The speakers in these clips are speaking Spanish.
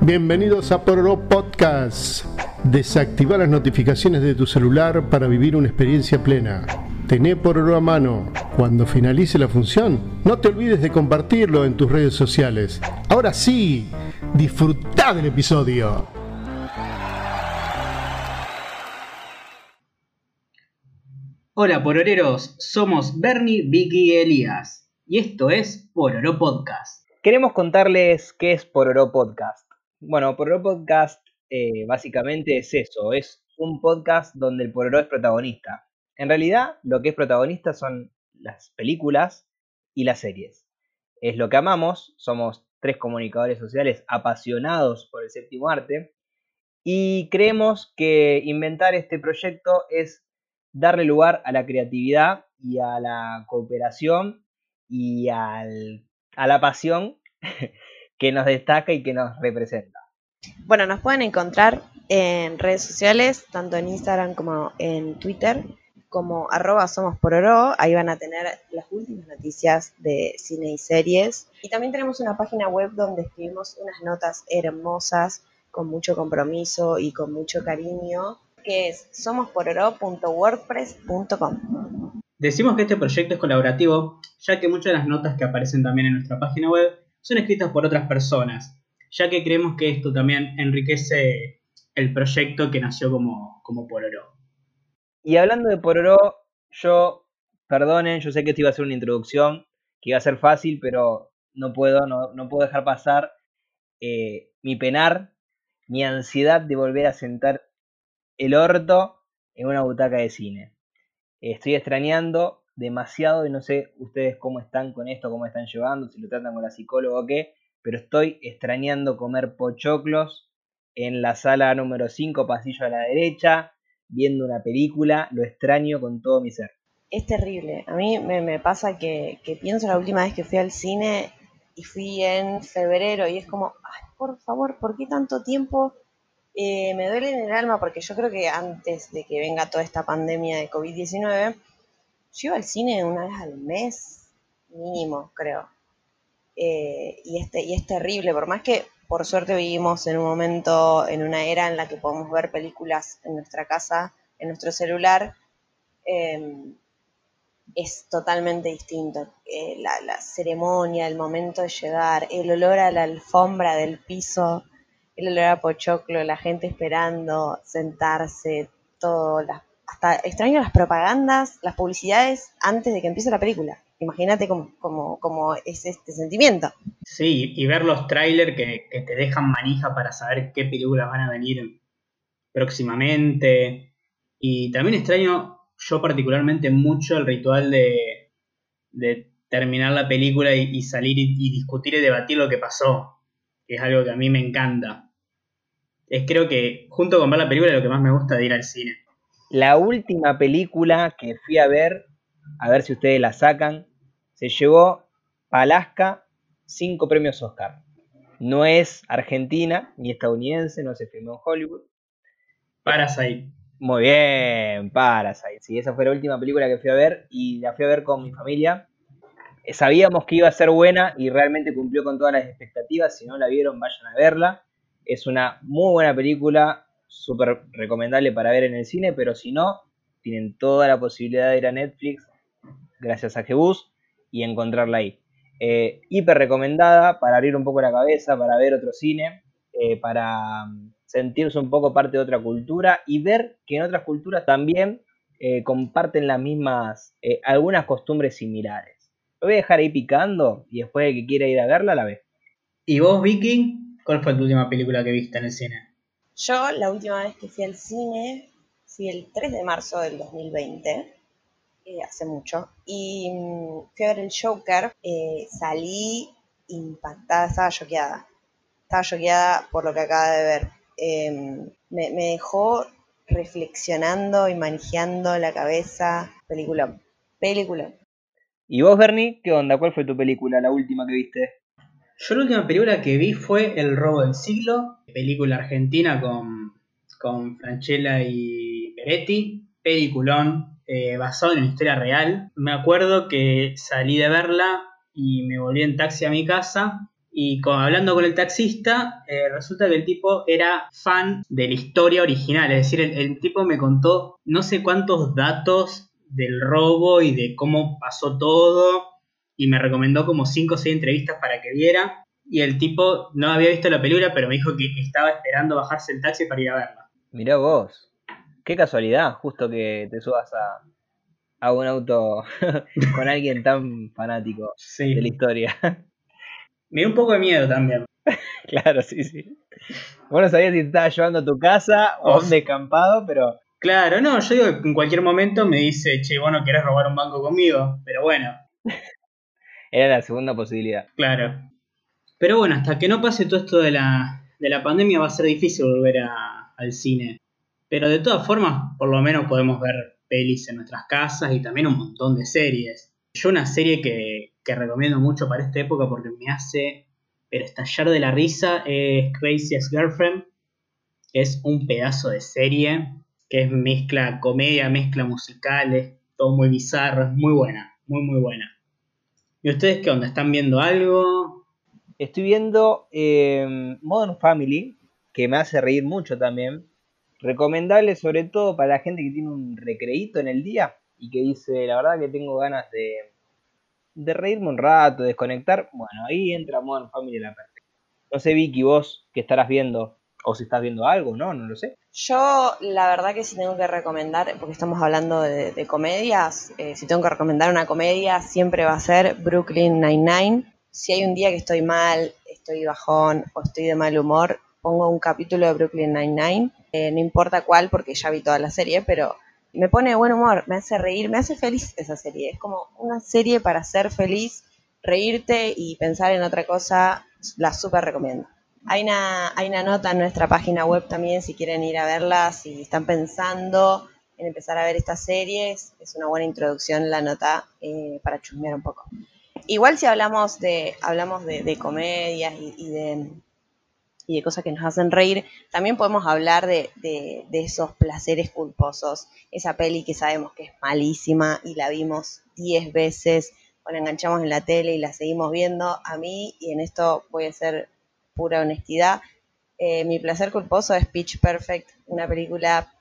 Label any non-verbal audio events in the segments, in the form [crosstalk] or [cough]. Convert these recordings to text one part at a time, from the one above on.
Bienvenidos a Pororo Podcast. Desactiva las notificaciones de tu celular para vivir una experiencia plena. Tené Pororo a mano. Cuando finalice la función, no te olvides de compartirlo en tus redes sociales. Ahora sí, disfruta del episodio. Hola pororeros, somos Bernie, Vicky y Elías y esto es Pororo Podcast. Queremos contarles qué es Pororo Podcast. Bueno, Pororo Podcast eh, básicamente es eso, es un podcast donde el Pororo es protagonista. En realidad, lo que es protagonista son las películas y las series. Es lo que amamos, somos tres comunicadores sociales apasionados por el séptimo arte y creemos que inventar este proyecto es darle lugar a la creatividad y a la cooperación y a la pasión [laughs] que nos destaca y que nos representa. Bueno, nos pueden encontrar en redes sociales, tanto en Instagram como en Twitter, como arroba somos por oro. Ahí van a tener las últimas noticias de cine y series. Y también tenemos una página web donde escribimos unas notas hermosas, con mucho compromiso y con mucho cariño, que es somospororo.wordpress.com. Decimos que este proyecto es colaborativo, ya que muchas de las notas que aparecen también en nuestra página web son escritas por otras personas, ya que creemos que esto también enriquece el proyecto que nació como, como Pororo. Y hablando de Pororo, yo, perdonen, yo sé que esto iba a ser una introducción, que iba a ser fácil, pero no puedo, no, no puedo dejar pasar eh, mi penar, mi ansiedad de volver a sentar el orto en una butaca de cine. Estoy extrañando demasiado y no sé ustedes cómo están con esto, cómo están llevando, si lo tratan con la psicóloga o qué, pero estoy extrañando comer pochoclos en la sala número 5, pasillo a la derecha, viendo una película, lo extraño con todo mi ser. Es terrible. A mí me, pasa que, pienso la última vez que fui al cine y fui en febrero y es como, ay, por favor, ¿por qué tanto tiempo? Eh, me duele en el alma porque yo creo que antes de que venga toda esta pandemia de COVID-19, yo iba al cine una vez al mes, mínimo, creo. Eh, y, este, y es terrible, por más que por suerte vivimos en un momento, en una era en la que podemos ver películas en nuestra casa, en nuestro celular, em, es totalmente distinto. Eh, la, ceremonia, el momento de llegar, el olor a la alfombra del piso, el olor a pochoclo, la gente esperando, sentarse, todo, hasta extraño las propagandas, las publicidades antes de que empiece la película. Imagínate cómo, es este sentimiento. Sí, y ver los trailers que, te dejan manija para saber qué películas van a venir próximamente. Y también extraño yo particularmente mucho el ritual de, terminar la película y, salir y, discutir y debatir lo que pasó. Que es algo que a mí me encanta. Es creo que junto con ver la película es lo que más me gusta de ir al cine. La última película que fui a ver, a ver si ustedes la sacan, se llevó Alaska cinco premios Oscar. No es argentina ni estadounidense, no se filmó en Hollywood. Parasite. Muy bien, Parasite. Sí, esa fue la última película que fui a ver y la fui a ver con mi familia. Sabíamos que iba a ser buena y realmente cumplió con todas las expectativas. Si no la vieron, vayan a verla. Es una muy buena película, súper recomendable para ver en el cine, pero si no, tienen toda la posibilidad de ir a Netflix gracias a Jebus y encontrarla ahí. Eh, hiper recomendada para abrir un poco la cabeza, para ver otro cine, eh, para mm, sentirse un poco parte de otra cultura y ver que en otras culturas también eh, comparten las mismas, algunas costumbres similares. Lo voy a dejar ahí picando y después de que quiera ir a verla, la ve. ¿Y vos, Vicky? ¿Cuál fue tu última película que viste en el cine? Yo, la última vez que fui al cine, fui el 3 de marzo del 2020 eh, hace mucho. Y mm, fui a ver el Joker, eh, salí impactada, estaba choqueada. Estaba choqueada por lo que acaba de ver. Em, me, dejó reflexionando y manejando la cabeza. Película. Película. ¿Y vos, Bernie? ¿Qué onda? ¿Cuál fue tu película, la última que viste? Yo la última película que vi fue El robo del siglo, película argentina con, con Franchella y Peretti, peliculón, eh, basado en una historia real. Me acuerdo que salí de verla y me volví en taxi a mi casa Y hablando con el taxista, eh, resulta que el tipo era fan de la historia original. Es decir, el, tipo me contó no sé cuántos datos del robo y de cómo pasó todo. Y me recomendó como 5 o 6 entrevistas para que viera. Y el tipo no había visto la película, pero me dijo que estaba esperando bajarse el taxi para ir a verla. Mirá vos. Qué casualidad, justo que te subas a, a un auto [laughs] con alguien tan fanático de la historia. [laughs] Me dio un poco de miedo también. [laughs] claro, sí, sí. Bueno, sabías si te estabas llevando a tu casa o a un descampado, pero. Claro, no, yo digo que en cualquier momento me dice, che, vos no querés robar un banco conmigo, pero bueno. Era la segunda posibilidad. Claro. Pero bueno, hasta que no pase todo esto de la, de la pandemia va a ser difícil volver al cine. Pero de todas formas, por lo menos podemos ver pelis en nuestras casas y también un montón de series. Yo una serie que, recomiendo mucho para esta época porque me hace pero estallar de la risa es Crazy Girlfriend. Es un pedazo de serie que es mezcla comedia, mezcla musicales, todo muy bizarro, es muy buena, muy muy buena. ¿Y ustedes qué onda? ¿Están viendo algo? Estoy viendo eh, Modern Family, que me hace reír mucho también. Recomendable sobre todo para la gente que tiene un recreíto en el día y que dice, la verdad que tengo ganas de, de reírme un rato, desconectar. Bueno, ahí entra Modern Family la perfecta. No sé, Vicky, vos que estarás viendo, o si estás viendo algo, ¿no? No lo sé. Yo, la verdad que si tengo que recomendar, porque estamos hablando de, comedias, eh, si tengo que recomendar una comedia, siempre va a ser Brooklyn Nine-Nine. Si hay un día que estoy mal, estoy bajón o estoy de mal humor, pongo un capítulo de Brooklyn Nine-Nine eh, no importa cuál porque ya vi toda la serie, pero me pone de buen humor, me hace reír, me hace feliz esa serie. Es como una serie para ser feliz, reírte y pensar en otra cosa, la súper recomiendo. Hay una, nota en nuestra página web también si quieren ir a verla, si están pensando en empezar a ver estas series, es una buena introducción la nota eh, para chusmear un poco. Igual si hablamos de, hablamos de, comedias y de y de cosas que nos hacen reír, también podemos hablar de, esos placeres culposos. Esa peli que sabemos que es malísima y la vimos 10 veces o la enganchamos en la tele y la seguimos viendo. A mí, y en esto voy a ser pura honestidad, eh, mi placer culposo es Pitch Perfect, una película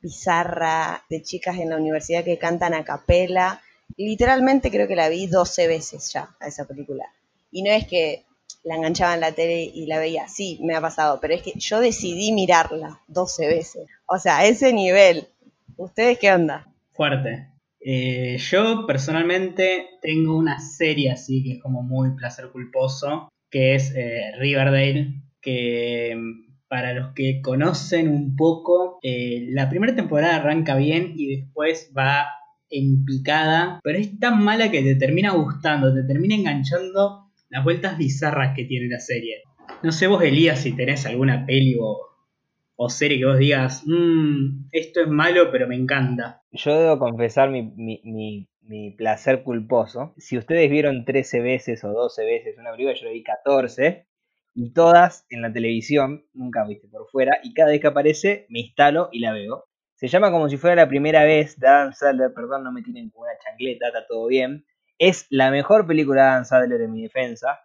bizarra de chicas en la universidad que cantan a capela. Literalmente creo que la vi 12 veces ya a esa película. Y no es que la enganchaba en la tele y la veía. Sí, me ha pasado, pero es que yo decidí mirarla 12 veces. O sea, ese nivel. ¿Ustedes qué onda? Fuerte. Eh, yo personalmente tengo una serie así que es como muy placer culposo, que es eh, Riverdale, que mm, para los que conocen un poco, eh, la primera temporada arranca bien y después va en picada, pero es tan mala que te termina gustando, te termina enganchando las vueltas bizarras que tiene la serie. No sé vos, Elías, si tenés alguna peli o, serie que vos digas, mmm, esto es malo, pero me encanta. Yo debo confesar mi, mi, placer culposo. Si ustedes vieron 13 veces o 12 veces una película, yo lo vi 14. Y todas en la televisión, nunca viste por fuera, y cada vez que aparece me instalo y la veo. Se llama como si fuera la primera vez de Adam Sandler, perdón, no me tienen como una chancleta, está todo bien. Es la mejor película de Dan Sadler en mi defensa.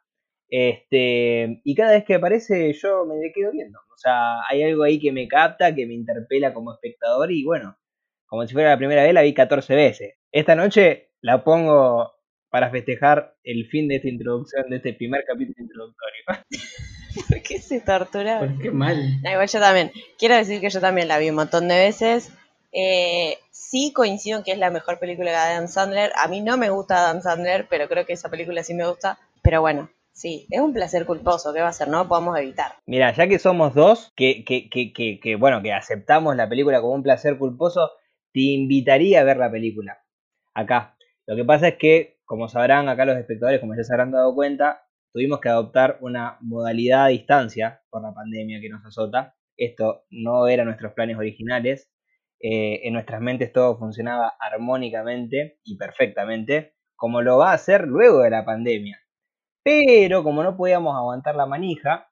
Este, y cada vez que aparece yo me quedo viendo. O sea, hay algo ahí que me capta, que me interpela como espectador y bueno, como si fuera la primera vez, la vi 14 veces. Esta noche la pongo para festejar el fin de esta introducción, de este primer capítulo introductorio. [laughs] ¿Por qué se tortura? ¿Por qué mal? igual yo también. Quiero decir que yo también la vi un montón de veces. Eh, sí coincido en que es la mejor película de Adam Sandler. A mí no me gusta Adam Sandler, pero creo que esa película sí me gusta. Pero bueno, sí, es un placer culposo. ¿Qué va a ser? No podemos evitar. Mira, ya que somos dos, que, que, que, que, bueno, que aceptamos la película como un placer culposo, te invitaría a ver la película. Acá. Lo que pasa es que, como sabrán acá los espectadores, como ya se habrán dado cuenta, tuvimos que adoptar una modalidad a distancia por la pandemia que nos azota. Esto no era nuestros planes originales. Eh, en nuestras mentes todo funcionaba armónicamente y perfectamente, como lo va a hacer luego de la pandemia. Pero como no podíamos aguantar la manija,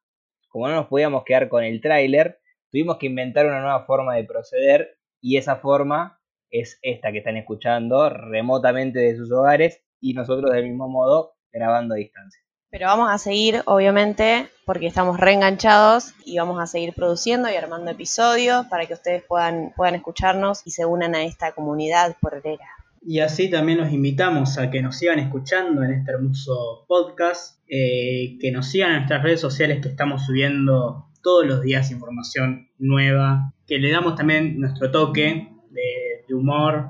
como no nos podíamos quedar con el tráiler, tuvimos que inventar una nueva forma de proceder y esa forma es esta que están escuchando remotamente de sus hogares y nosotros del mismo modo grabando a distancia. Pero vamos a seguir, obviamente, porque estamos reenganchados y vamos a seguir produciendo y armando episodios para que ustedes puedan, puedan escucharnos y se unan a esta comunidad porrera. Y así también los invitamos a que nos sigan escuchando en este hermoso podcast, eh, que nos sigan en nuestras redes sociales que estamos subiendo todos los días información nueva, que le damos también nuestro toque de, humor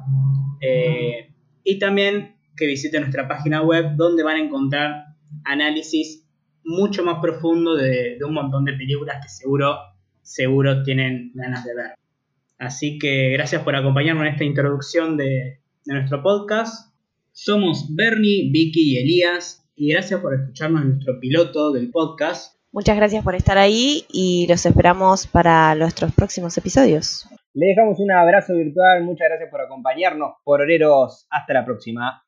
eh, y también que visiten nuestra página web donde van a encontrar análisis mucho más profundo de, un montón de películas que seguro, seguro tienen ganas de ver. Así que gracias por acompañarnos en esta introducción de, de nuestro podcast. Somos Bernie, Vicky y Elías y gracias por escucharnos en nuestro piloto del podcast. Muchas gracias por estar ahí y los esperamos para nuestros próximos episodios. Le dejamos un abrazo virtual, muchas gracias por acompañarnos, por oreros, hasta la próxima.